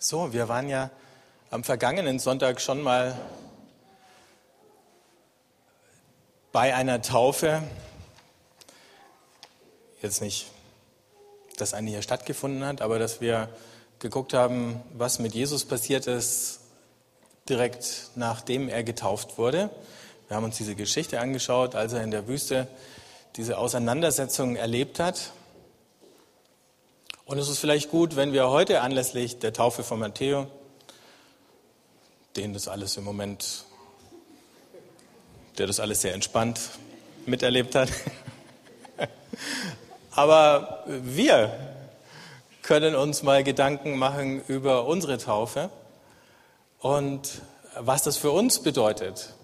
So, wir waren ja am vergangenen Sonntag schon mal bei einer Taufe. Jetzt nicht, dass eine hier stattgefunden hat, aber dass wir geguckt haben, was mit Jesus passiert ist, direkt nachdem er getauft wurde. Wir haben uns diese Geschichte angeschaut, als er in der Wüste diese Auseinandersetzung erlebt hat und es ist vielleicht gut, wenn wir heute anlässlich der Taufe von Matteo, den das alles im Moment, der das alles sehr entspannt miterlebt hat, aber wir können uns mal Gedanken machen über unsere Taufe und was das für uns bedeutet.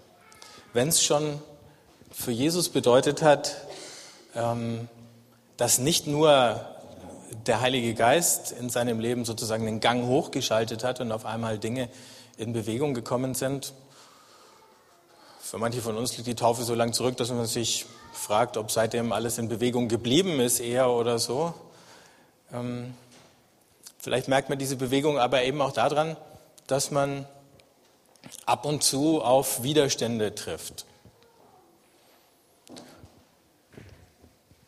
Wenn es schon für Jesus bedeutet hat, ähm, dass nicht nur der Heilige Geist in seinem Leben sozusagen den Gang hochgeschaltet hat und auf einmal Dinge in Bewegung gekommen sind. Für manche von uns liegt die Taufe so lang zurück, dass man sich fragt, ob seitdem alles in Bewegung geblieben ist, eher oder so. Ähm, vielleicht merkt man diese Bewegung aber eben auch daran, dass man ab und zu auf Widerstände trifft.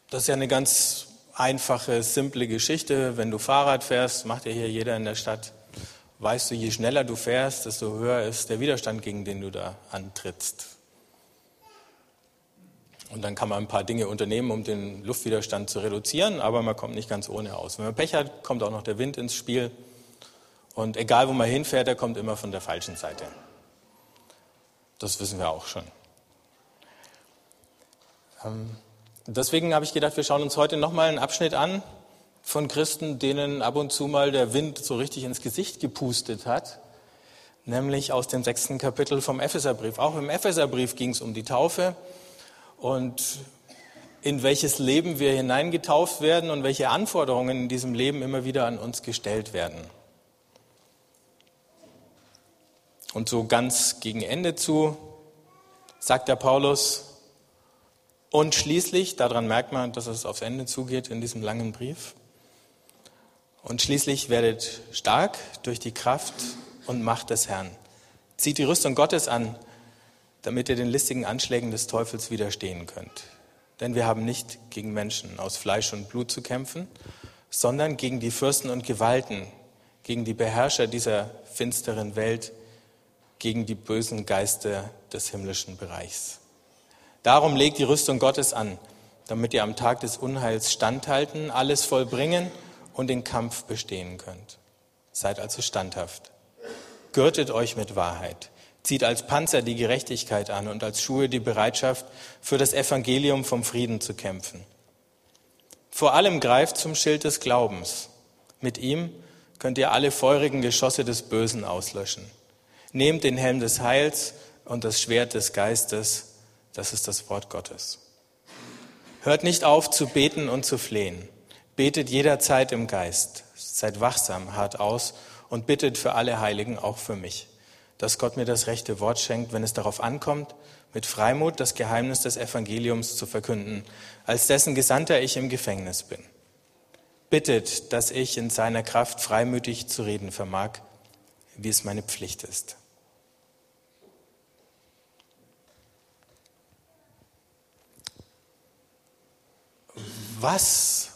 Das ist ja eine ganz einfache, simple Geschichte. Wenn du Fahrrad fährst, macht ja hier jeder in der Stadt, weißt du, je schneller du fährst, desto höher ist der Widerstand, gegen den du da antrittst. Und dann kann man ein paar Dinge unternehmen, um den Luftwiderstand zu reduzieren, aber man kommt nicht ganz ohne aus. Wenn man Pech hat, kommt auch noch der Wind ins Spiel. Und egal, wo man hinfährt, er kommt immer von der falschen Seite. Das wissen wir auch schon. Ähm, Deswegen habe ich gedacht, wir schauen uns heute nochmal einen Abschnitt an von Christen, denen ab und zu mal der Wind so richtig ins Gesicht gepustet hat, nämlich aus dem sechsten Kapitel vom Epheserbrief. Auch im Epheserbrief ging es um die Taufe und in welches Leben wir hineingetauft werden und welche Anforderungen in diesem Leben immer wieder an uns gestellt werden. Und so ganz gegen Ende zu sagt der Paulus, und schließlich, daran merkt man, dass es aufs Ende zugeht in diesem langen Brief. Und schließlich werdet stark durch die Kraft und Macht des Herrn. Zieht die Rüstung Gottes an, damit ihr den listigen Anschlägen des Teufels widerstehen könnt. Denn wir haben nicht gegen Menschen aus Fleisch und Blut zu kämpfen, sondern gegen die Fürsten und Gewalten, gegen die Beherrscher dieser finsteren Welt, gegen die bösen Geister des himmlischen Bereichs. Darum legt die Rüstung Gottes an, damit ihr am Tag des Unheils standhalten, alles vollbringen und den Kampf bestehen könnt. Seid also standhaft. Gürtet euch mit Wahrheit. Zieht als Panzer die Gerechtigkeit an und als Schuhe die Bereitschaft, für das Evangelium vom Frieden zu kämpfen. Vor allem greift zum Schild des Glaubens. Mit ihm könnt ihr alle feurigen Geschosse des Bösen auslöschen. Nehmt den Helm des Heils und das Schwert des Geistes, das ist das Wort Gottes. Hört nicht auf zu beten und zu flehen. Betet jederzeit im Geist. Seid wachsam, hart aus und bittet für alle Heiligen, auch für mich, dass Gott mir das rechte Wort schenkt, wenn es darauf ankommt, mit Freimut das Geheimnis des Evangeliums zu verkünden, als dessen Gesandter ich im Gefängnis bin. Bittet, dass ich in seiner Kraft freimütig zu reden vermag, wie es meine Pflicht ist. Was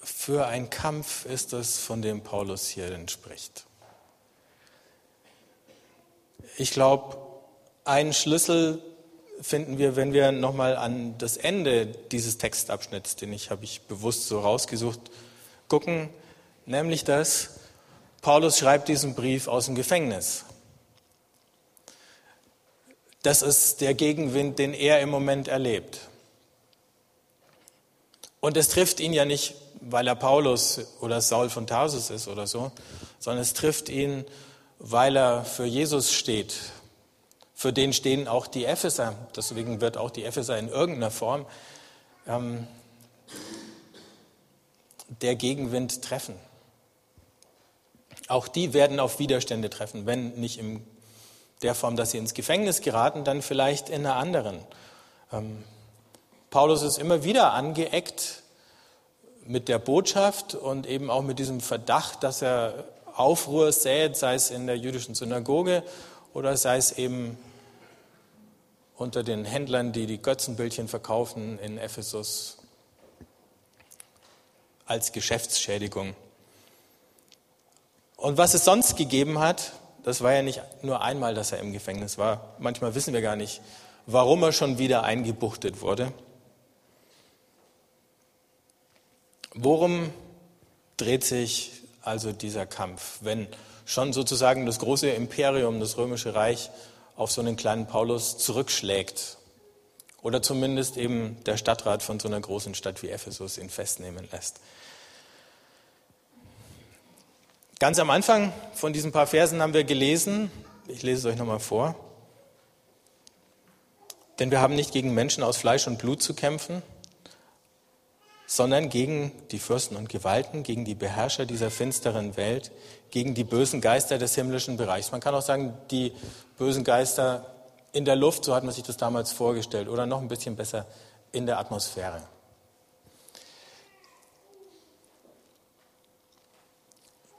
für ein Kampf ist es, von dem Paulus hier denn spricht? Ich glaube, einen Schlüssel finden wir, wenn wir nochmal an das Ende dieses Textabschnitts, den ich habe ich bewusst so rausgesucht, gucken, nämlich dass Paulus schreibt diesen Brief aus dem Gefängnis. Das ist der Gegenwind, den er im Moment erlebt. Und es trifft ihn ja nicht, weil er Paulus oder Saul von Tarsus ist oder so, sondern es trifft ihn, weil er für Jesus steht. Für den stehen auch die Epheser. Deswegen wird auch die Epheser in irgendeiner Form ähm, der Gegenwind treffen. Auch die werden auf Widerstände treffen, wenn nicht in der Form, dass sie ins Gefängnis geraten, dann vielleicht in einer anderen. Ähm, Paulus ist immer wieder angeeckt mit der Botschaft und eben auch mit diesem Verdacht, dass er Aufruhr sät, sei es in der jüdischen Synagoge oder sei es eben unter den Händlern, die die Götzenbildchen verkaufen in Ephesus als Geschäftsschädigung. Und was es sonst gegeben hat, das war ja nicht nur einmal, dass er im Gefängnis war. Manchmal wissen wir gar nicht, warum er schon wieder eingebuchtet wurde. Worum dreht sich also dieser Kampf, wenn schon sozusagen das große Imperium, das römische Reich, auf so einen kleinen Paulus zurückschlägt oder zumindest eben der Stadtrat von so einer großen Stadt wie Ephesus ihn festnehmen lässt. Ganz am Anfang von diesen paar Versen haben wir gelesen, ich lese es euch nochmal vor, denn wir haben nicht gegen Menschen aus Fleisch und Blut zu kämpfen, sondern gegen die Fürsten und Gewalten, gegen die Beherrscher dieser finsteren Welt, gegen die bösen Geister des himmlischen Bereichs. Man kann auch sagen, die bösen Geister in der Luft, so hat man sich das damals vorgestellt, oder noch ein bisschen besser in der Atmosphäre.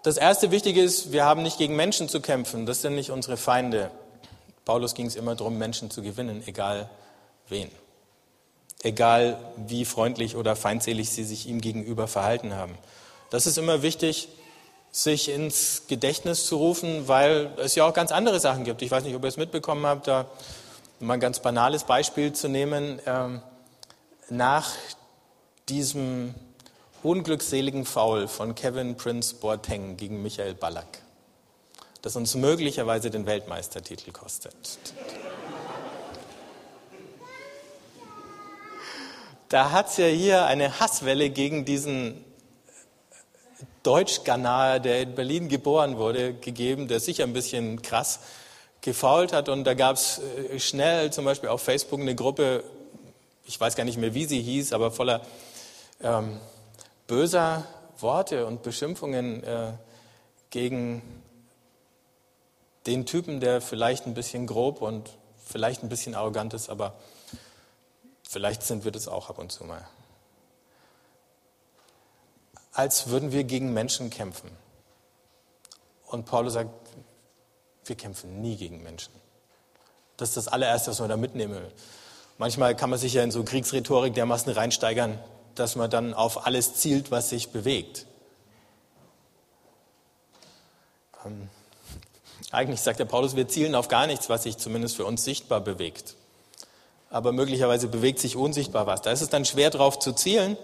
Das erste Wichtige ist, wir haben nicht gegen Menschen zu kämpfen. Das sind nicht unsere Feinde. Paulus ging es immer darum, Menschen zu gewinnen, egal wen. Egal wie freundlich oder feindselig sie sich ihm gegenüber verhalten haben. Das ist immer wichtig, sich ins Gedächtnis zu rufen, weil es ja auch ganz andere Sachen gibt. Ich weiß nicht, ob ihr es mitbekommen habt, da mal ein ganz banales Beispiel zu nehmen. Ähm, nach diesem unglückseligen Foul von Kevin Prince Boateng gegen Michael Ballack, das uns möglicherweise den Weltmeistertitel kostet. Da hat es ja hier eine Hasswelle gegen diesen Deutsch-Ghanaer, der in Berlin geboren wurde, gegeben, der sicher ein bisschen krass gefault hat. Und da gab es äh, schnell zum Beispiel auf Facebook eine Gruppe, ich weiß gar nicht mehr, wie sie hieß, aber voller ähm, böser Worte und Beschimpfungen äh, gegen den Typen, der vielleicht ein bisschen grob und vielleicht ein bisschen arrogant ist, aber vielleicht sind wir das auch ab und zu mal. Als würden wir gegen Menschen kämpfen. Und Paulus sagt, wir kämpfen nie gegen Menschen. Das ist das allererste, was man da mitnehmen will. Manchmal kann man sich ja in so Kriegsrhetorik dermaßen reinsteigern, dass man dann auf alles zielt, was sich bewegt. Ähm, eigentlich sagt der Paulus, wir zielen auf gar nichts, was sich zumindest für uns sichtbar bewegt. Aber möglicherweise bewegt sich unsichtbar was. Da ist es dann schwer drauf zu zielen,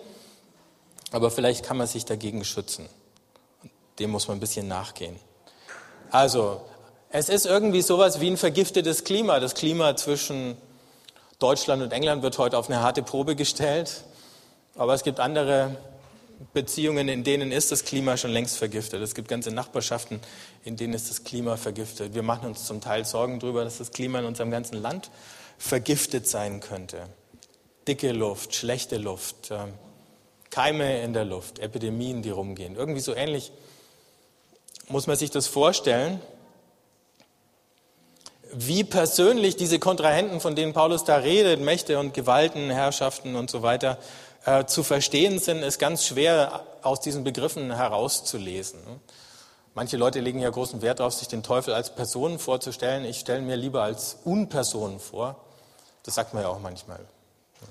aber vielleicht kann man sich dagegen schützen. Dem muss man ein bisschen nachgehen. Also, es ist irgendwie sowas wie ein vergiftetes Klima. Das Klima zwischen Deutschland und England wird heute auf eine harte Probe gestellt. Aber es gibt andere Beziehungen, in denen ist das Klima schon längst vergiftet. Es gibt ganze Nachbarschaften, in denen ist das Klima vergiftet. Wir machen uns zum Teil Sorgen darüber, dass das Klima in unserem ganzen Land sein könnte. Dicke Luft, schlechte Luft, ähm, Keime in der Luft, Epidemien, die rumgehen. Irgendwie so ähnlich muss man sich das vorstellen, wie persönlich diese Kontrahenten, von denen Paulus da redet, Mächte und Gewalten, Herrschaften und so weiter, äh, zu verstehen sind, ist ganz schwer aus diesen Begriffen herauszulesen. Manche Leute legen ja großen Wert darauf, sich den Teufel als Person vorzustellen. Ich stelle mir lieber als Unperson vor. Das sagt man ja auch manchmal.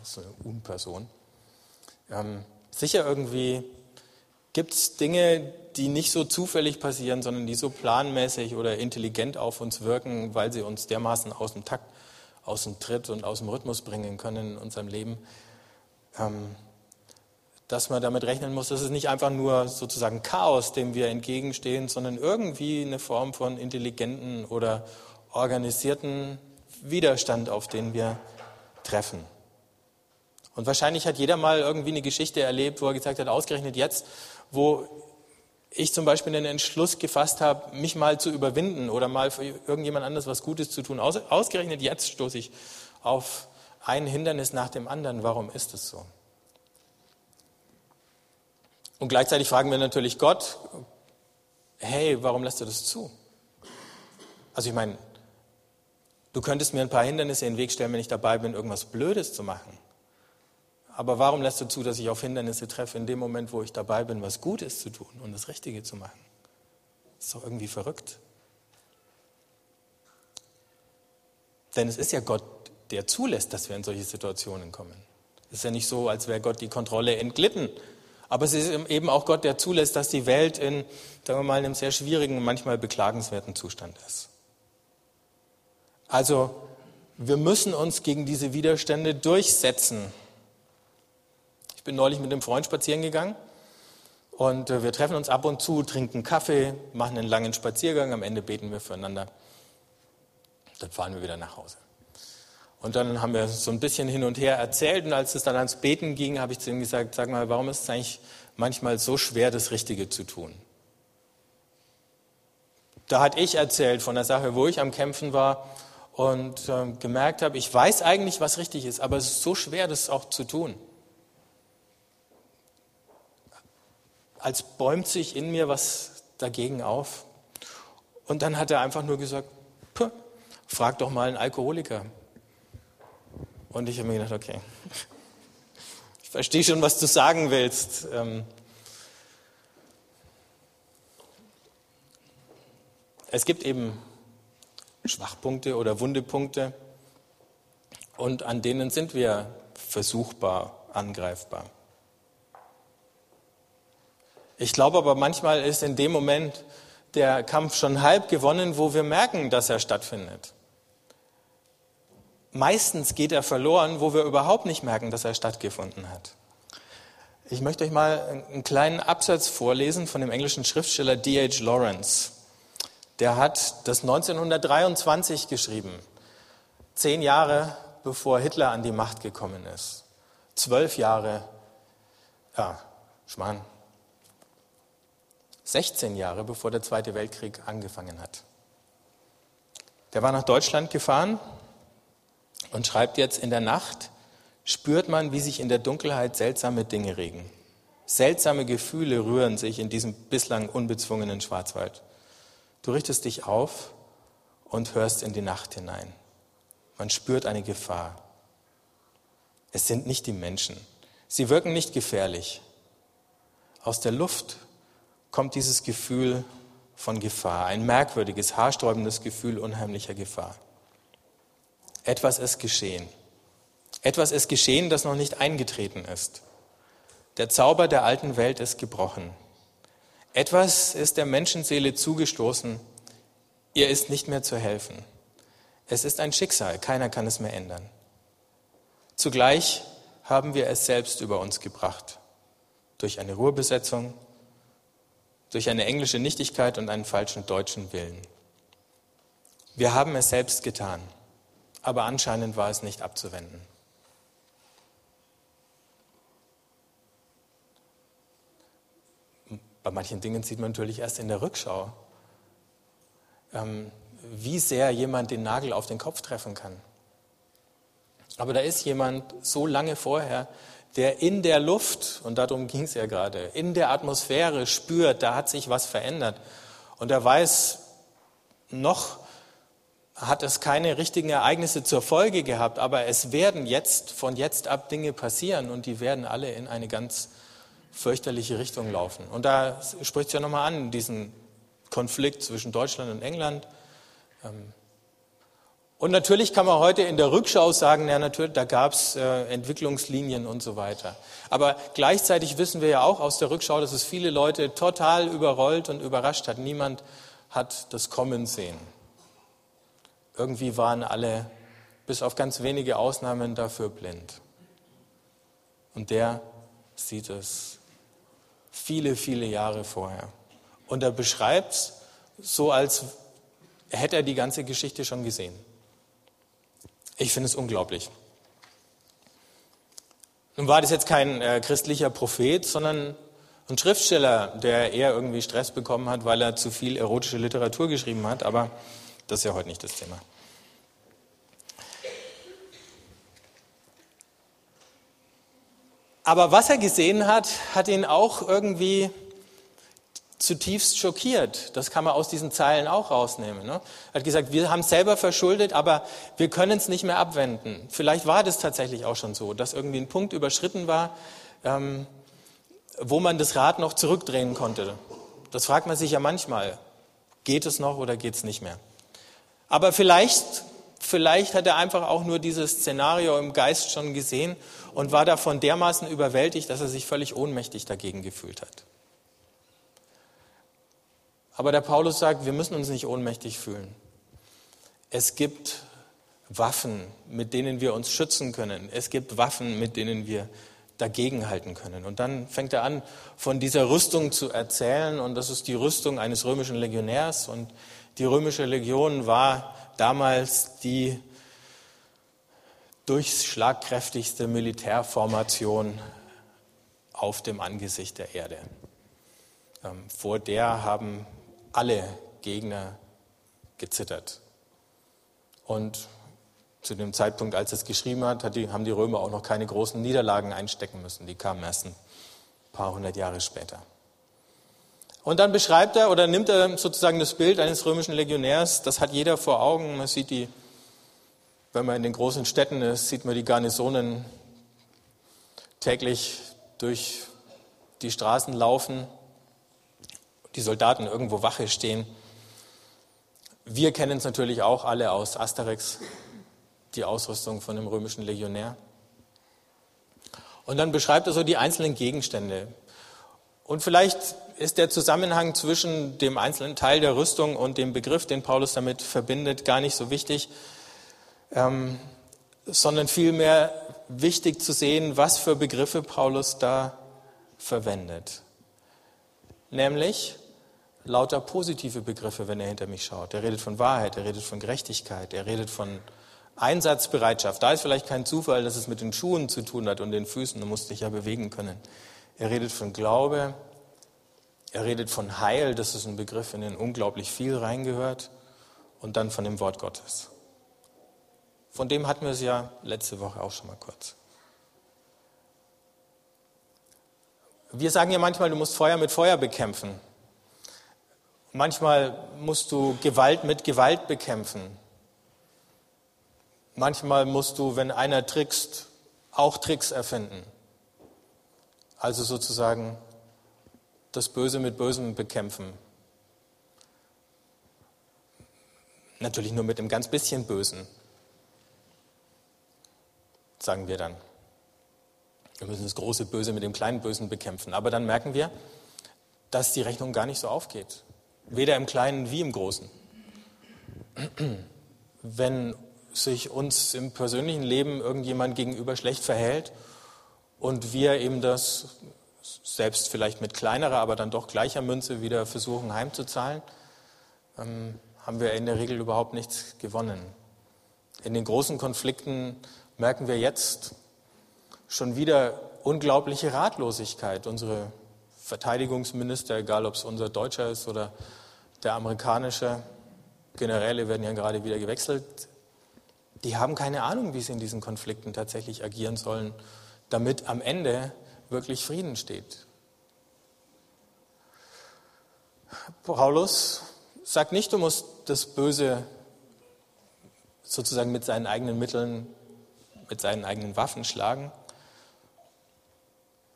Ist eine Unperson. Ähm, sicher irgendwie gibt es Dinge, die nicht so zufällig passieren, sondern die so planmäßig oder intelligent auf uns wirken, weil sie uns dermaßen aus dem Takt, aus dem Tritt und aus dem Rhythmus bringen können in unserem Leben. Ähm, dass man damit rechnen muss, dass es nicht einfach nur sozusagen Chaos, dem wir entgegenstehen, sondern irgendwie eine Form von intelligenten oder organisierten Widerstand, auf den wir treffen. Und wahrscheinlich hat jeder mal irgendwie eine Geschichte erlebt, wo er gesagt hat, ausgerechnet jetzt, wo ich zum Beispiel den Entschluss gefasst habe, mich mal zu überwinden oder mal für irgendjemand anderes was Gutes zu tun. Ausgerechnet jetzt stoße ich auf ein Hindernis nach dem anderen. Warum ist es so? Und gleichzeitig fragen wir natürlich Gott, hey, warum lässt du das zu? Also ich meine, du könntest mir ein paar Hindernisse in den Weg stellen, wenn ich dabei bin, irgendwas Blödes zu machen. Aber warum lässt du zu, dass ich auf Hindernisse treffe in dem Moment, wo ich dabei bin, was Gutes zu tun und das Richtige zu machen? Das ist doch irgendwie verrückt. Denn es ist ja Gott, der zulässt, dass wir in solche Situationen kommen. Es ist ja nicht so, als wäre Gott die Kontrolle entglitten. Aber es ist eben auch Gott, der zulässt, dass die Welt in, sagen wir mal, einem sehr schwierigen, manchmal beklagenswerten Zustand ist. Also, wir müssen uns gegen diese Widerstände durchsetzen. Ich bin neulich mit einem Freund spazieren gegangen und äh, wir treffen uns ab und zu, trinken Kaffee, machen einen langen Spaziergang, am Ende beten wir füreinander. Dann fahren wir wieder nach Hause. Und dann haben wir so ein bisschen hin und her erzählt und als es dann ans Beten ging, habe ich zu ihm gesagt, sag mal, warum ist es eigentlich manchmal so schwer, das Richtige zu tun? Da hatte ich erzählt von der Sache, wo ich am Kämpfen war und äh, gemerkt habe, ich weiß eigentlich, was richtig ist, aber es ist so schwer, das auch zu tun. Als bäumt sich in mir was dagegen auf. Und dann hat er einfach nur gesagt, frag doch mal einen Alkoholiker. Und ich habe mir gedacht, okay, ich verstehe schon, was du sagen willst. Ähm, es gibt eben Schwachpunkte oder Wundepunkte und an denen sind wir versuchbar, angreifbar. Ich glaube aber manchmal ist in dem Moment der Kampf schon halb gewonnen, wo wir merken, dass er stattfindet meistens geht er verloren, wo wir überhaupt nicht merken, dass er stattgefunden hat. Ich möchte euch mal einen kleinen Absatz vorlesen von dem englischen Schriftsteller D.H. Lawrence. Der hat das 1923 geschrieben, zehn Jahre bevor Hitler an die Macht gekommen ist. Zwölf Jahre, ja, Schmarrn, 16 Jahre bevor der Zweite Weltkrieg angefangen hat. Der war nach Deutschland gefahren und schreibt jetzt, in der Nacht spürt man, wie sich in der Dunkelheit seltsame Dinge regen. Seltsame Gefühle rühren sich in diesem bislang unbezwungenen Schwarzwald. Du richtest dich auf und hörst in die Nacht hinein. Man spürt eine Gefahr. Es sind nicht die Menschen. Sie wirken nicht gefährlich. Aus der Luft kommt dieses Gefühl von Gefahr, ein merkwürdiges, haarsträubendes Gefühl unheimlicher Gefahr. Etwas ist geschehen. Etwas ist geschehen, das noch nicht eingetreten ist. Der Zauber der alten Welt ist gebrochen. Etwas ist der Menschenseele zugestoßen. Ihr ist nicht mehr zu helfen. Es ist ein Schicksal, keiner kann es mehr ändern. Zugleich haben wir es selbst über uns gebracht. Durch eine Ruhrbesetzung, durch eine englische Nichtigkeit und einen falschen deutschen Willen. Wir haben es selbst getan aber anscheinend war es nicht abzuwenden. Bei manchen Dingen sieht man natürlich erst in der Rückschau, ähm, wie sehr jemand den Nagel auf den Kopf treffen kann. Aber da ist jemand so lange vorher, der in der Luft, und darum ging es ja gerade, in der Atmosphäre spürt, da hat sich was verändert. Und er weiß noch hat es keine richtigen Ereignisse zur Folge gehabt, aber es werden jetzt, von jetzt ab Dinge passieren und die werden alle in eine ganz fürchterliche Richtung laufen. Und da spricht es ja nochmal an, diesen Konflikt zwischen Deutschland und England. Ähm, und natürlich kann man heute in der Rückschau sagen, ja, natürlich, da gab es äh, Entwicklungslinien und so weiter. Aber gleichzeitig wissen wir ja auch aus der Rückschau, dass es viele Leute total überrollt und überrascht hat. Niemand hat das Kommen sehen. Irgendwie waren alle, bis auf ganz wenige Ausnahmen, dafür blind. Und der sieht es viele, viele Jahre vorher. Und er beschreibt es so, als hätte er die ganze Geschichte schon gesehen. Ich finde es unglaublich. Nun war das jetzt kein äh, christlicher Prophet, sondern ein Schriftsteller, der eher irgendwie Stress bekommen hat, weil er zu viel erotische Literatur geschrieben hat. Aber das ist ja heute nicht das Thema. Aber was er gesehen hat, hat ihn auch irgendwie zutiefst schockiert. Das kann man aus diesen Zeilen auch rausnehmen. Ne? Er hat gesagt, wir haben es selber verschuldet, aber wir können es nicht mehr abwenden. Vielleicht war das tatsächlich auch schon so, dass irgendwie ein Punkt überschritten war, ähm, wo man das Rad noch zurückdrehen konnte. Das fragt man sich ja manchmal. Geht es noch oder geht es nicht mehr? Aber vielleicht, vielleicht hat er einfach auch nur dieses Szenario im Geist schon gesehen und war davon dermaßen überwältigt, dass er sich völlig ohnmächtig dagegen gefühlt hat. Aber der Paulus sagt, wir müssen uns nicht ohnmächtig fühlen. Es gibt Waffen, mit denen wir uns schützen können. Es gibt Waffen, mit denen wir dagegenhalten können. Und dann fängt er an, von dieser Rüstung zu erzählen. Und das ist die Rüstung eines römischen Legionärs. Und die römische Legion war damals die durchschlagkräftigste Militärformation auf dem Angesicht der Erde. Ähm, vor der haben alle Gegner gezittert. Und zu dem Zeitpunkt, als es geschrieben hat, haben die Römer auch noch keine großen Niederlagen einstecken müssen. Die kamen erst ein paar hundert Jahre später. Und dann beschreibt er oder nimmt er sozusagen das Bild eines römischen Legionärs. Das hat jeder vor Augen. Man sieht die, wenn man in den großen Städten ist, sieht man die Garnisonen täglich durch die Straßen laufen, die Soldaten irgendwo Wache stehen. Wir kennen es natürlich auch alle aus Asterix, die Ausrüstung von dem römischen Legionär. Und dann beschreibt er so die einzelnen Gegenstände. Und vielleicht ist der Zusammenhang zwischen dem einzelnen Teil der Rüstung und dem Begriff, den Paulus damit verbindet, gar nicht so wichtig, ähm, sondern vielmehr wichtig zu sehen, was für Begriffe Paulus da verwendet. Nämlich lauter positive Begriffe, wenn er hinter mich schaut. Er redet von Wahrheit, er redet von Gerechtigkeit, er redet von Einsatzbereitschaft. Da ist vielleicht kein Zufall, dass es mit den Schuhen zu tun hat und den Füßen. Du musst dich ja bewegen können. Er redet von Glaube. Er redet von Heil. Das ist ein Begriff, in den unglaublich viel reingehört. Und dann von dem Wort Gottes. Von dem hatten wir es ja letzte Woche auch schon mal kurz. Wir sagen ja manchmal, du musst Feuer mit Feuer bekämpfen. Manchmal musst du Gewalt mit Gewalt bekämpfen. Manchmal musst du, wenn einer trickst, auch Tricks erfinden. Also sozusagen das Böse mit Bösem bekämpfen. Natürlich nur mit einem ganz bisschen Bösen, sagen wir dann. Wir müssen das große Böse mit dem kleinen Bösen bekämpfen. Aber dann merken wir, dass die Rechnung gar nicht so aufgeht. Weder im Kleinen wie im Großen. Wenn sich uns im persönlichen Leben irgendjemand gegenüber schlecht verhält und wir eben das selbst vielleicht mit kleinerer, aber dann doch gleicher Münze wieder versuchen heimzuzahlen, ähm, haben wir in der Regel überhaupt nichts gewonnen. In den großen Konflikten merken wir jetzt schon wieder unglaubliche Ratlosigkeit. Unsere Verteidigungsminister, egal ob es unser deutscher ist oder der amerikanische, Generäle werden ja gerade wieder gewechselt, die haben keine Ahnung, wie sie in diesen Konflikten tatsächlich agieren sollen, damit am Ende wirklich Frieden steht. Paulus sagt nicht, du musst das Böse sozusagen mit seinen eigenen Mitteln, mit seinen eigenen Waffen schlagen,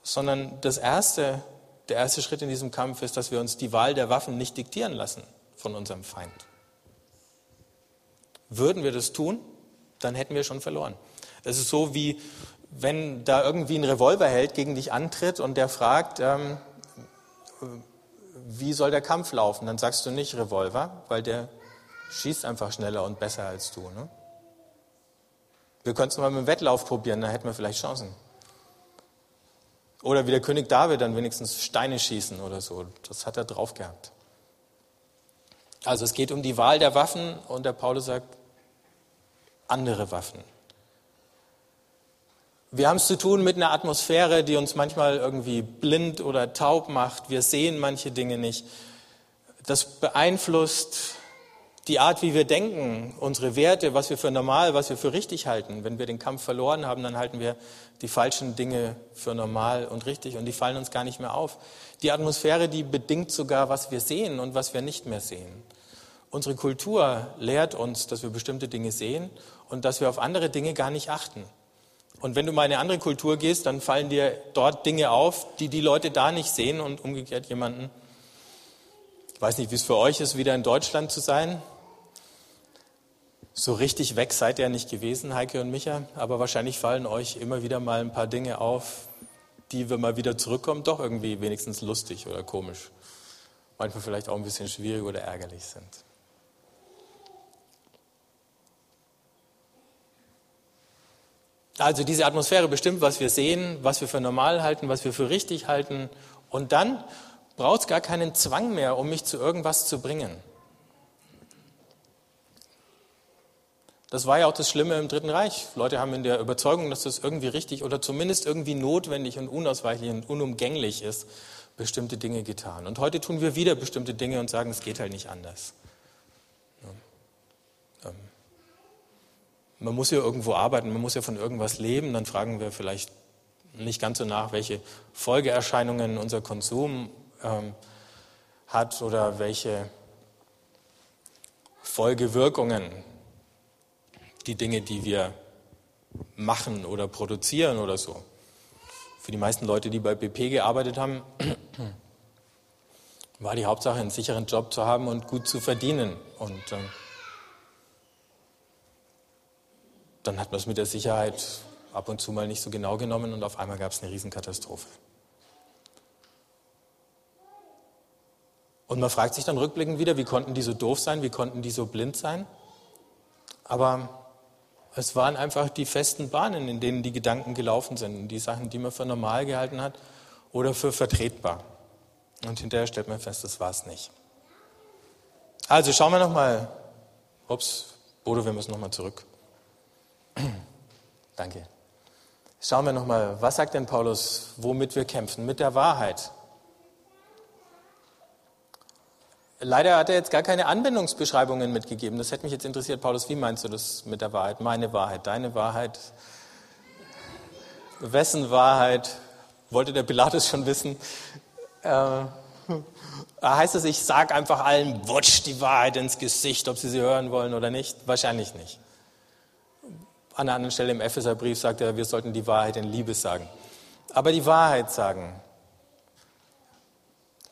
sondern das erste, der erste Schritt in diesem Kampf ist, dass wir uns die Wahl der Waffen nicht diktieren lassen von unserem Feind. Würden wir das tun, dann hätten wir schon verloren. Es ist so wie, wenn da irgendwie ein Revolverheld gegen dich antritt und der fragt, ähm, wie soll der Kampf laufen? Dann sagst du nicht Revolver, weil der schießt einfach schneller und besser als du. Ne? Wir könnten es mal mit dem Wettlauf probieren, dann hätten wir vielleicht Chancen. Oder wie der König David dann wenigstens Steine schießen oder so. Das hat er drauf gehabt. Also es geht um die Wahl der Waffen und der Paulus sagt, andere Waffen. Wir haben es zu tun mit einer Atmosphäre, die uns manchmal irgendwie blind oder taub macht. Wir sehen manche Dinge nicht. Das beeinflusst die Art, wie wir denken, unsere Werte, was wir für normal, was wir für richtig halten. Wenn wir den Kampf verloren haben, dann halten wir die falschen Dinge für normal und richtig und die fallen uns gar nicht mehr auf. Die Atmosphäre, die bedingt sogar, was wir sehen und was wir nicht mehr sehen. Unsere Kultur lehrt uns, dass wir bestimmte Dinge sehen und dass wir auf andere Dinge gar nicht achten. Und wenn du mal in eine andere Kultur gehst, dann fallen dir dort Dinge auf, die die Leute da nicht sehen und umgekehrt jemanden Ich weiß nicht, wie es für euch ist, wieder in Deutschland zu sein. So richtig weg seid ihr nicht gewesen, Heike und Micha, aber wahrscheinlich fallen euch immer wieder mal ein paar Dinge auf, die, wenn man wieder zurückkommt, doch irgendwie wenigstens lustig oder komisch, manchmal vielleicht auch ein bisschen schwierig oder ärgerlich sind. Also diese Atmosphäre bestimmt, was wir sehen, was wir für normal halten, was wir für richtig halten. Und dann braucht es gar keinen Zwang mehr, um mich zu irgendwas zu bringen. Das war ja auch das Schlimme im Dritten Reich. Leute haben in der Überzeugung, dass das irgendwie richtig oder zumindest irgendwie notwendig und unausweichlich und unumgänglich ist, bestimmte Dinge getan. Und heute tun wir wieder bestimmte Dinge und sagen, es geht halt nicht anders. Ähm, man muss ja irgendwo arbeiten, man muss ja von irgendwas leben, dann fragen wir vielleicht nicht ganz so nach, welche Folgeerscheinungen unser Konsum ähm, hat oder welche Folgewirkungen die Dinge, die wir machen oder produzieren oder so. Für die meisten Leute, die bei BP gearbeitet haben, war die Hauptsache, einen sicheren Job zu haben und gut zu verdienen. Und ähm, dann hat man es mit der Sicherheit ab und zu mal nicht so genau genommen und auf einmal gab es eine Riesenkatastrophe. Und man fragt sich dann rückblickend wieder, wie konnten die so doof sein, wie konnten die so blind sein? Aber es waren einfach die festen Bahnen, in denen die Gedanken gelaufen sind, die Sachen, die man für normal gehalten hat oder für vertretbar. Und hinterher stellt man fest, das war es nicht. Also schauen wir nochmal. Ups, Bodo, wir müssen nochmal zurück. Danke. Schauen wir nochmal, was sagt denn Paulus, womit wir kämpfen? Mit der Wahrheit. Leider hat er jetzt gar keine Anwendungsbeschreibungen mitgegeben. Das hätte mich jetzt interessiert, Paulus, wie meinst du das mit der Wahrheit? Meine Wahrheit, deine Wahrheit? Wessen Wahrheit? Wollte der Pilatus schon wissen? Äh, heißt es, ich sage einfach allen Wutsch die Wahrheit ins Gesicht, ob sie sie hören wollen oder nicht? Wahrscheinlich nicht. An einer anderen Stelle im Epheserbrief sagt er, wir sollten die Wahrheit in Liebe sagen. Aber die Wahrheit sagen,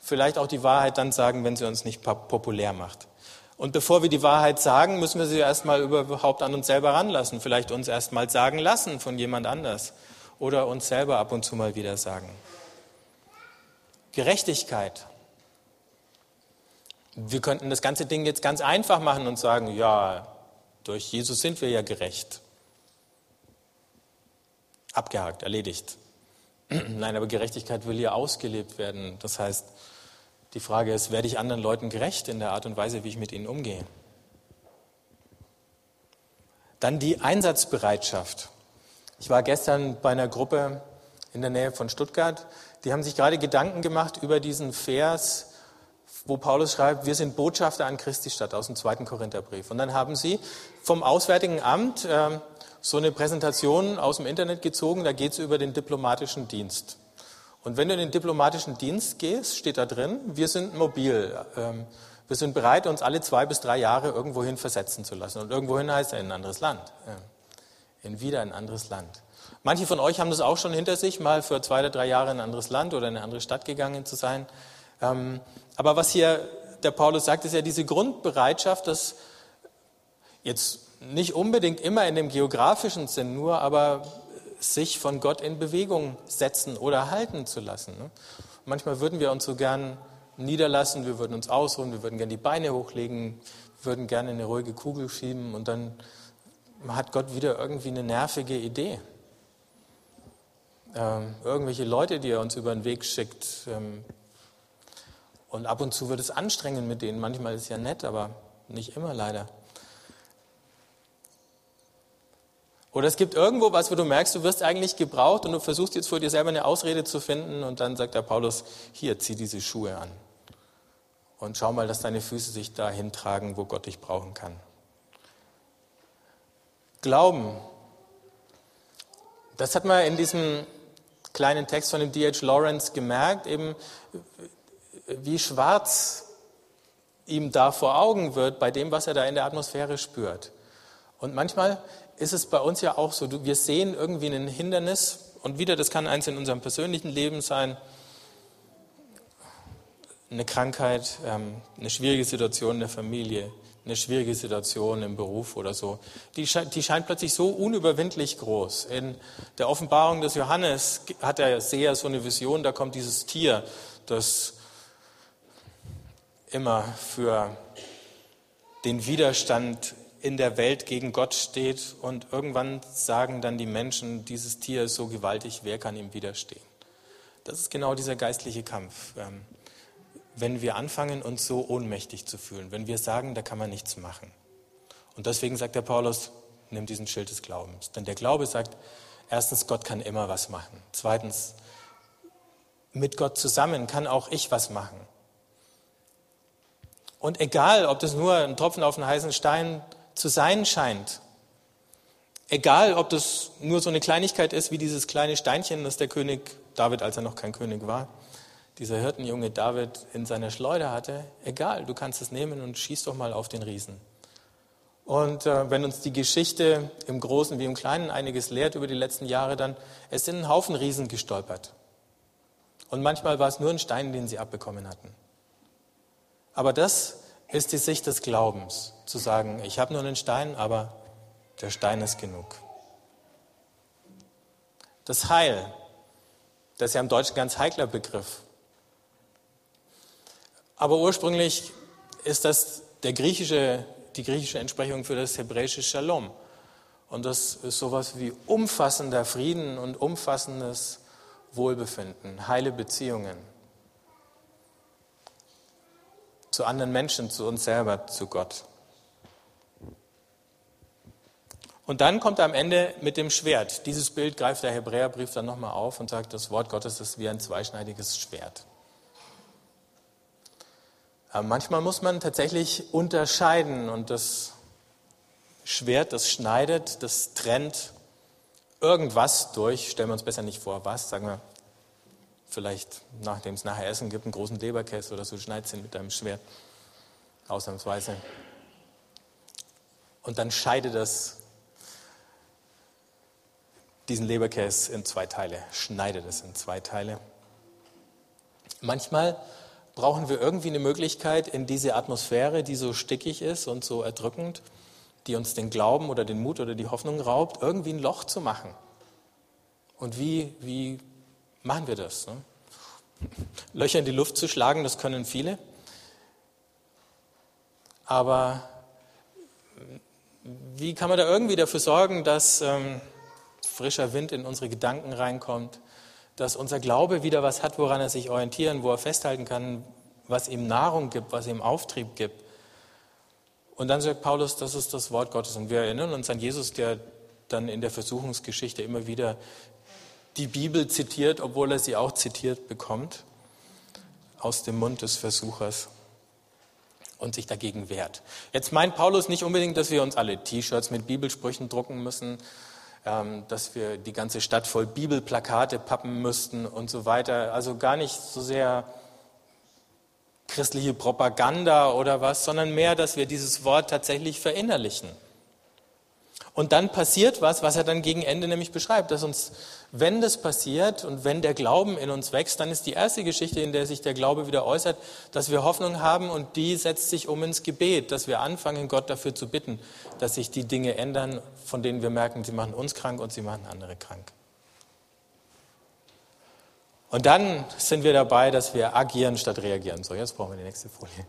vielleicht auch die Wahrheit dann sagen, wenn sie uns nicht populär macht. Und bevor wir die Wahrheit sagen, müssen wir sie erstmal überhaupt an uns selber ranlassen. Vielleicht uns erstmal sagen lassen von jemand anders. Oder uns selber ab und zu mal wieder sagen. Gerechtigkeit. Wir könnten das ganze Ding jetzt ganz einfach machen und sagen, ja, durch Jesus sind wir ja gerecht. Abgehakt, erledigt. Nein, aber Gerechtigkeit will ja ausgelebt werden. Das heißt, die Frage ist, werde ich anderen Leuten gerecht in der Art und Weise, wie ich mit ihnen umgehe? Dann die Einsatzbereitschaft. Ich war gestern bei einer Gruppe in der Nähe von Stuttgart. Die haben sich gerade Gedanken gemacht über diesen Vers, wo Paulus schreibt, wir sind Botschafter an Christi Stadt aus dem zweiten Korintherbrief. Und dann haben sie vom Auswärtigen Amt äh, so eine Präsentation aus dem Internet gezogen, da geht es über den diplomatischen Dienst. Und wenn du in den diplomatischen Dienst gehst, steht da drin, wir sind mobil. Ähm, wir sind bereit, uns alle zwei bis drei Jahre irgendwohin versetzen zu lassen. Und irgendwohin heißt er in ein anderes Land. In wieder ein anderes Land. Manche von euch haben das auch schon hinter sich, mal für zwei oder drei Jahre in ein anderes Land oder in eine andere Stadt gegangen zu sein. Ähm, aber was hier der Paulus sagt, ist ja diese Grundbereitschaft, dass jetzt nicht unbedingt immer in dem geografischen Sinn nur, aber sich von Gott in Bewegung setzen oder halten zu lassen. Ne? Manchmal würden wir uns so gern niederlassen, wir würden uns ausruhen, wir würden gern die Beine hochlegen, würden gerne eine ruhige Kugel schieben und dann hat Gott wieder irgendwie eine nervige Idee. Ähm, irgendwelche Leute, die er uns über den Weg schickt. Ähm, und ab und zu wird es anstrengend mit denen. Manchmal ist es ja nett, aber nicht immer leider. Oder es gibt irgendwo was, wo du merkst, du wirst eigentlich gebraucht und du versuchst jetzt vor dir selber eine Ausrede zu finden und dann sagt der Paulus, hier, zieh diese Schuhe an. Und schau mal, dass deine Füße sich dahin tragen, wo Gott dich brauchen kann. Glauben. Das hat man in diesem kleinen Text von dem D.H. Lawrence gemerkt, eben wie schwarz ihm da vor Augen wird bei dem, was er da in der Atmosphäre spürt. Und manchmal ist es bei uns ja auch so, wir sehen irgendwie ein Hindernis und wieder, das kann eins in unserem persönlichen Leben sein, eine Krankheit, ähm, eine schwierige Situation in der Familie, eine schwierige Situation im Beruf oder so, die, scheint, plötzlich so unüberwindlich groß. In der Offenbarung des Johannes hat er sehr so eine Vision, da kommt dieses Tier, das immer für den Widerstand in der Welt gegen Gott steht und irgendwann sagen dann die Menschen, dieses Tier ist so gewaltig, wer kann ihm widerstehen? Das ist genau dieser geistliche Kampf. Ähm, wenn wir anfangen, uns so ohnmächtig zu fühlen, wenn wir sagen, da kann man nichts machen. Und deswegen sagt der Paulus, nimm diesen Schild des Glaubens. Denn der Glaube sagt, erstens, Gott kann immer was machen. Zweitens, mit Gott zusammen kann auch ich was machen. Und egal, ob das nur ein Tropfen auf einen heißen Stein zu sein scheint, egal, ob das nur so eine Kleinigkeit ist wie dieses kleine Steinchen, das der König David, als er noch kein König war, dieser Hirtenjunge David in seiner Schleuder hatte, egal, du kannst es nehmen und schieß doch mal auf den Riesen. Und äh, wenn uns die Geschichte im Großen wie im Kleinen einiges lehrt über die letzten Jahre, dann es sind ein Haufen Riesen gestolpert. Und manchmal war es nur ein Stein, den sie abbekommen hatten. Aber das ist die Sicht des Glaubens, zu sagen, ich habe nur einen Stein, aber der Stein ist genug. Das Heil, das ist ja im Deutschen ganz heikler Begriff. Aber ursprünglich ist das der griechische, die griechische Entsprechung für das hebräische Shalom. Und das ist sowas wie umfassender Frieden und umfassendes Wohlbefinden, heile Beziehungen zu anderen Menschen, zu uns selber, zu Gott. Und dann kommt er am Ende mit dem Schwert. Dieses Bild greift der Hebräerbrief dann nochmal auf und sagt, das Wort Gottes ist wie ein zweischneidiges Schwert. Aber manchmal muss man tatsächlich unterscheiden und das Schwert, das schneidet, das trennt irgendwas durch. Stellen wir uns besser nicht vor, was, sagen wir, vielleicht nachdem es nachher Essen gibt, einen großen Leberkäse oder so, schneidest ihn mit deinem Schwert, ausnahmsweise. Und dann scheide das, diesen Leberkäse in zwei Teile, schneide das in zwei Teile. Manchmal brauchen wir irgendwie eine Möglichkeit, in diese Atmosphäre, die so stickig ist und so erdrückend, die uns den Glauben oder den Mut oder die Hoffnung raubt, irgendwie ein Loch zu machen. Und wie, wie machen wir das? Ne? Löcher in die Luft zu schlagen, das können viele. Aber wie kann man da irgendwie dafür sorgen, dass ähm, frischer Wind in unsere Gedanken reinkommt, dass unser Glaube wieder was hat, woran er sich orientieren, wo er festhalten kann, was ihm Nahrung gibt, was ihm Auftrieb gibt. Und dann sagt Paulus, das ist das Wort Gottes. Und wir erinnern uns an Jesus, der dann in der Versuchungsgeschichte immer wieder die Bibel zitiert, obwohl er sie auch zitiert bekommt, aus dem Mund des Versuchers und sich dagegen wehrt. Jetzt meint Paulus nicht unbedingt, dass wir uns alle T-Shirts mit Bibelsprüchen drucken müssen, ähm, dass wir die ganze Stadt voll Bibelplakate pappen müssten und so weiter. Also gar nicht so sehr christliche Propaganda oder was, sondern mehr, dass wir dieses Wort tatsächlich verinnerlichen. Und dann passiert was, was er dann gegen Ende nämlich beschreibt, dass uns, wenn das passiert und wenn der Glauben in uns wächst, dann ist die erste Geschichte, in der sich der Glaube wieder äußert, dass wir Hoffnung haben und die setzt sich um ins Gebet, dass wir anfangen, Gott dafür zu bitten, dass sich die Dinge ändern, von denen wir merken, sie machen uns krank und sie machen andere krank. Und dann sind wir dabei, dass wir agieren statt reagieren. So, jetzt brauchen wir die nächste Folie.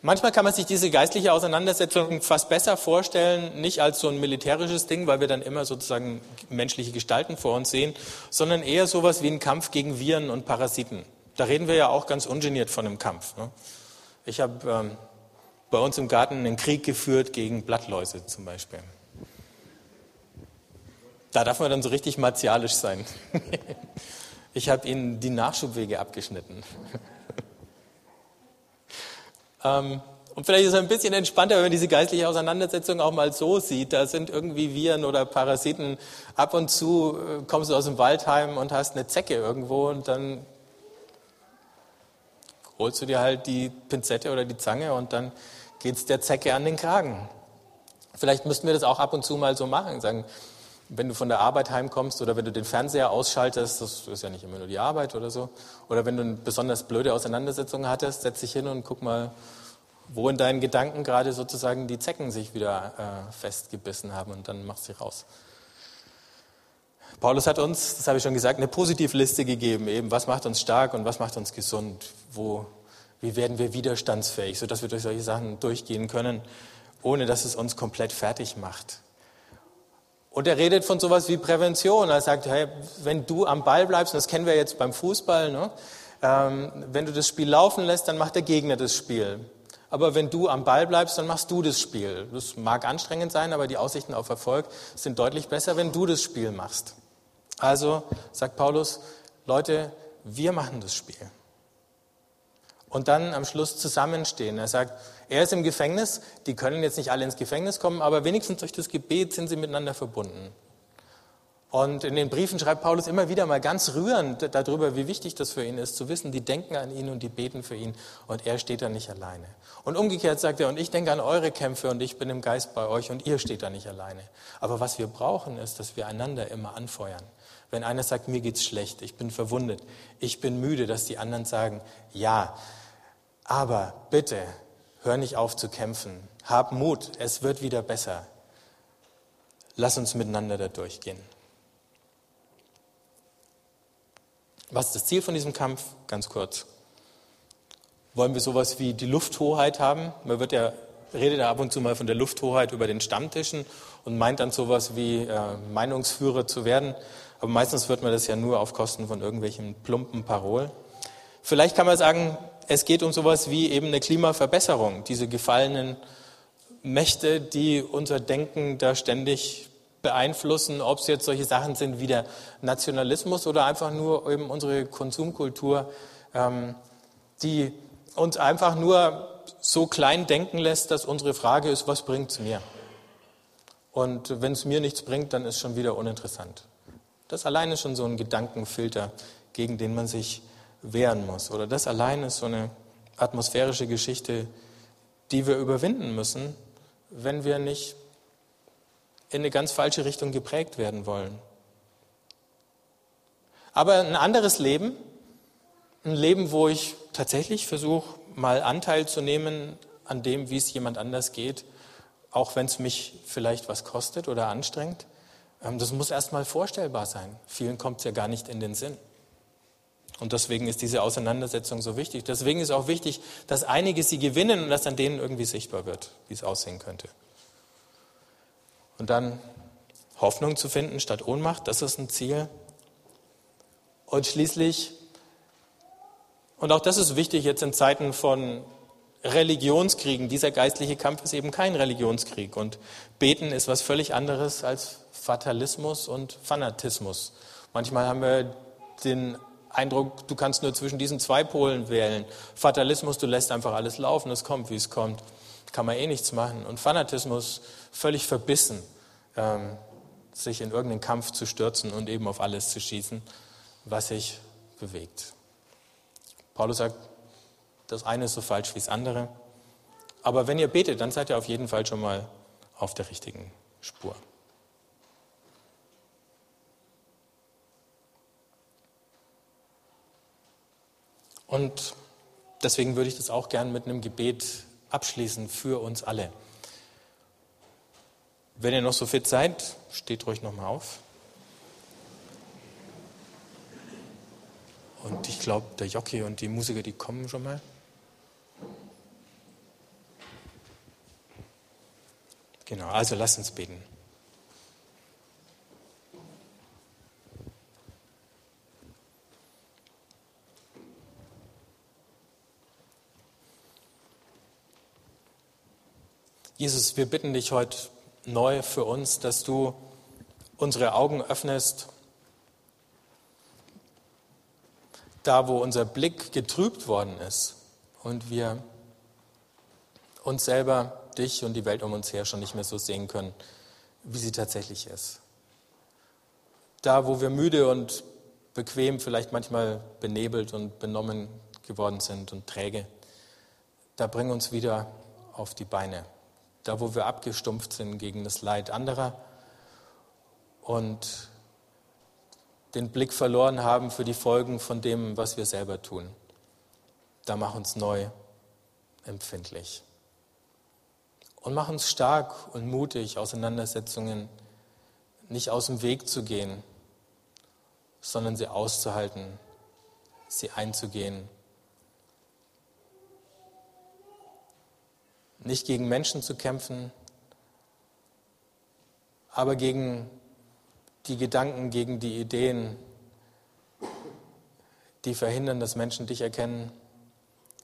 Manchmal kann man sich diese geistliche Auseinandersetzung fast besser vorstellen, nicht als so ein militärisches Ding, weil wir dann immer sozusagen menschliche Gestalten vor uns sehen, sondern eher sowas wie ein Kampf gegen Viren und Parasiten. Da reden wir ja auch ganz ungeniert von einem Kampf. Ne? Ich habe ähm, bei uns im Garten einen Krieg geführt gegen Blattläuse zum Beispiel. Da darf man dann so richtig martialisch sein. Ich habe ihnen die Nachschubwege abgeschnitten. Ähm, und vielleicht ist es ein bisschen entspannter, wenn man diese geistliche Auseinandersetzung auch mal so sieht. Da sind irgendwie Viren oder Parasiten. Ab und zu äh, kommst du aus dem Waldheim und hast eine Zecke irgendwo und dann holst du dir halt die Pinzette oder die Zange und dann geht es der Zecke an den Kragen. Vielleicht müssten wir das auch ab und zu mal so machen, sagen, wenn du von der Arbeit heimkommst oder wenn du den Fernseher ausschaltest, das ist ja nicht immer nur die Arbeit oder so, oder wenn du eine besonders blöde Auseinandersetzung hattest, setz dich hin und guck mal, wo in deinen Gedanken gerade sozusagen die Zecken sich wieder äh, festgebissen haben und dann machst du sie raus. Paulus hat uns, das habe ich schon gesagt, eine Positivliste gegeben, eben was macht uns stark und was macht uns gesund, wo, wie werden wir widerstandsfähig, sodass wir durch solche Sachen durchgehen können, ohne dass es uns komplett fertig macht. Und er redet von sowas wie Prävention. Er sagt, hey, wenn du am Ball bleibst, und das kennen wir jetzt beim Fußball, ne? ähm, wenn du das Spiel laufen lässt, dann macht der Gegner das Spiel. Aber wenn du am Ball bleibst, dann machst du das Spiel. Das mag anstrengend sein, aber die Aussichten auf Erfolg sind deutlich besser, wenn du das Spiel machst. Also sagt Paulus, Leute, wir machen das Spiel. Und dann am Schluss zusammenstehen. Er sagt, er ist im Gefängnis, die können jetzt nicht alle ins Gefängnis kommen, aber wenigstens durch das Gebet sind sie miteinander verbunden. Und in den Briefen schreibt Paulus immer wieder mal ganz rührend darüber, wie wichtig das für ihn ist, zu wissen, die denken an ihn und die beten für ihn und er steht da nicht alleine. Und umgekehrt sagt er, und ich denke an eure Kämpfe und ich bin im Geist bei euch und ihr steht da nicht alleine. Aber was wir brauchen, ist, dass wir einander immer anfeuern. Wenn einer sagt, mir geht's schlecht, ich bin verwundet, ich bin müde, dass die anderen sagen, ja, aber bitte, Hör nicht auf zu kämpfen. Hab Mut, es wird wieder besser. Lass uns miteinander da durchgehen. Was ist das Ziel von diesem Kampf? Ganz kurz. Wollen wir sowas wie die Lufthoheit haben? Man wird ja, redet ja ab und zu mal von der Lufthoheit über den Stammtischen und meint dann sowas wie äh, Meinungsführer zu werden. Aber meistens wird man das ja nur auf Kosten von irgendwelchen plumpen Parolen. Vielleicht kann man sagen, es geht um sowas wie eben eine Klimaverbesserung, diese gefallenen Mächte, die unser Denken da ständig beeinflussen, ob es jetzt solche Sachen sind wie der Nationalismus oder einfach nur eben unsere Konsumkultur, ähm, die uns einfach nur so klein denken lässt, dass unsere Frage ist, was bringt es mir? Und wenn es mir nichts bringt, dann ist schon wieder uninteressant. Das alleine ist schon so ein Gedankenfilter, gegen den man sich wehren muss. Oder das allein ist so eine atmosphärische Geschichte, die wir überwinden müssen, wenn wir nicht in eine ganz falsche Richtung geprägt werden wollen. Aber ein anderes Leben, ein Leben, wo ich tatsächlich versuche, mal Anteil zu nehmen an dem, wie es jemand anders geht, auch wenn es mich vielleicht was kostet oder anstrengt, das muss erstmal vorstellbar sein. Vielen kommt es ja gar nicht in den Sinn. Und deswegen ist diese Auseinandersetzung so wichtig. Deswegen ist auch wichtig, dass einige sie gewinnen und dass an denen irgendwie sichtbar wird, wie es aussehen könnte. Und dann Hoffnung zu finden statt Ohnmacht, das ist ein Ziel. Und schließlich, und auch das ist wichtig jetzt in Zeiten von Religionskriegen, dieser geistliche Kampf ist eben kein Religionskrieg. Und beten ist was völlig anderes als Fatalismus und Fanatismus. Manchmal haben wir den Eindruck, du kannst nur zwischen diesen zwei Polen wählen. Fatalismus, du lässt einfach alles laufen, es kommt, wie es kommt. Kann man eh nichts machen. Und Fanatismus, völlig verbissen, ähm, sich in irgendeinen Kampf zu stürzen und eben auf alles zu schießen, was sich bewegt. Paulus sagt, das eine ist so falsch wie das andere. Aber wenn ihr betet, dann seid ihr auf jeden Fall schon mal auf der richtigen Spur. Und deswegen würde ich das auch gern mit einem Gebet abschließen für uns alle. Wenn ihr noch so fit seid, steht ruhig nochmal auf. Und ich glaube, der Jockey und die Musiker, die kommen schon mal. Genau, also lasst uns beten. Jesus, wir bitten dich heute neu für uns, dass du unsere Augen öffnest, da wo unser Blick getrübt worden ist und wir uns selber, dich und die Welt um uns her schon nicht mehr so sehen können, wie sie tatsächlich ist. Da wo wir müde und bequem, vielleicht manchmal benebelt und benommen geworden sind und träge, da bring uns wieder auf die Beine da wo wir abgestumpft sind gegen das Leid anderer und den Blick verloren haben für die Folgen von dem, was wir selber tun. Da mach uns neu empfindlich. Und mach uns stark und mutig, Auseinandersetzungen nicht aus dem Weg zu gehen, sondern sie auszuhalten, sie einzugehen. Nicht gegen Menschen zu kämpfen, aber gegen die Gedanken, gegen die Ideen, die verhindern, dass Menschen dich erkennen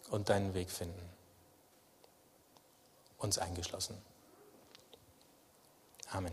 und deinen Weg finden. Uns eingeschlossen. Amen.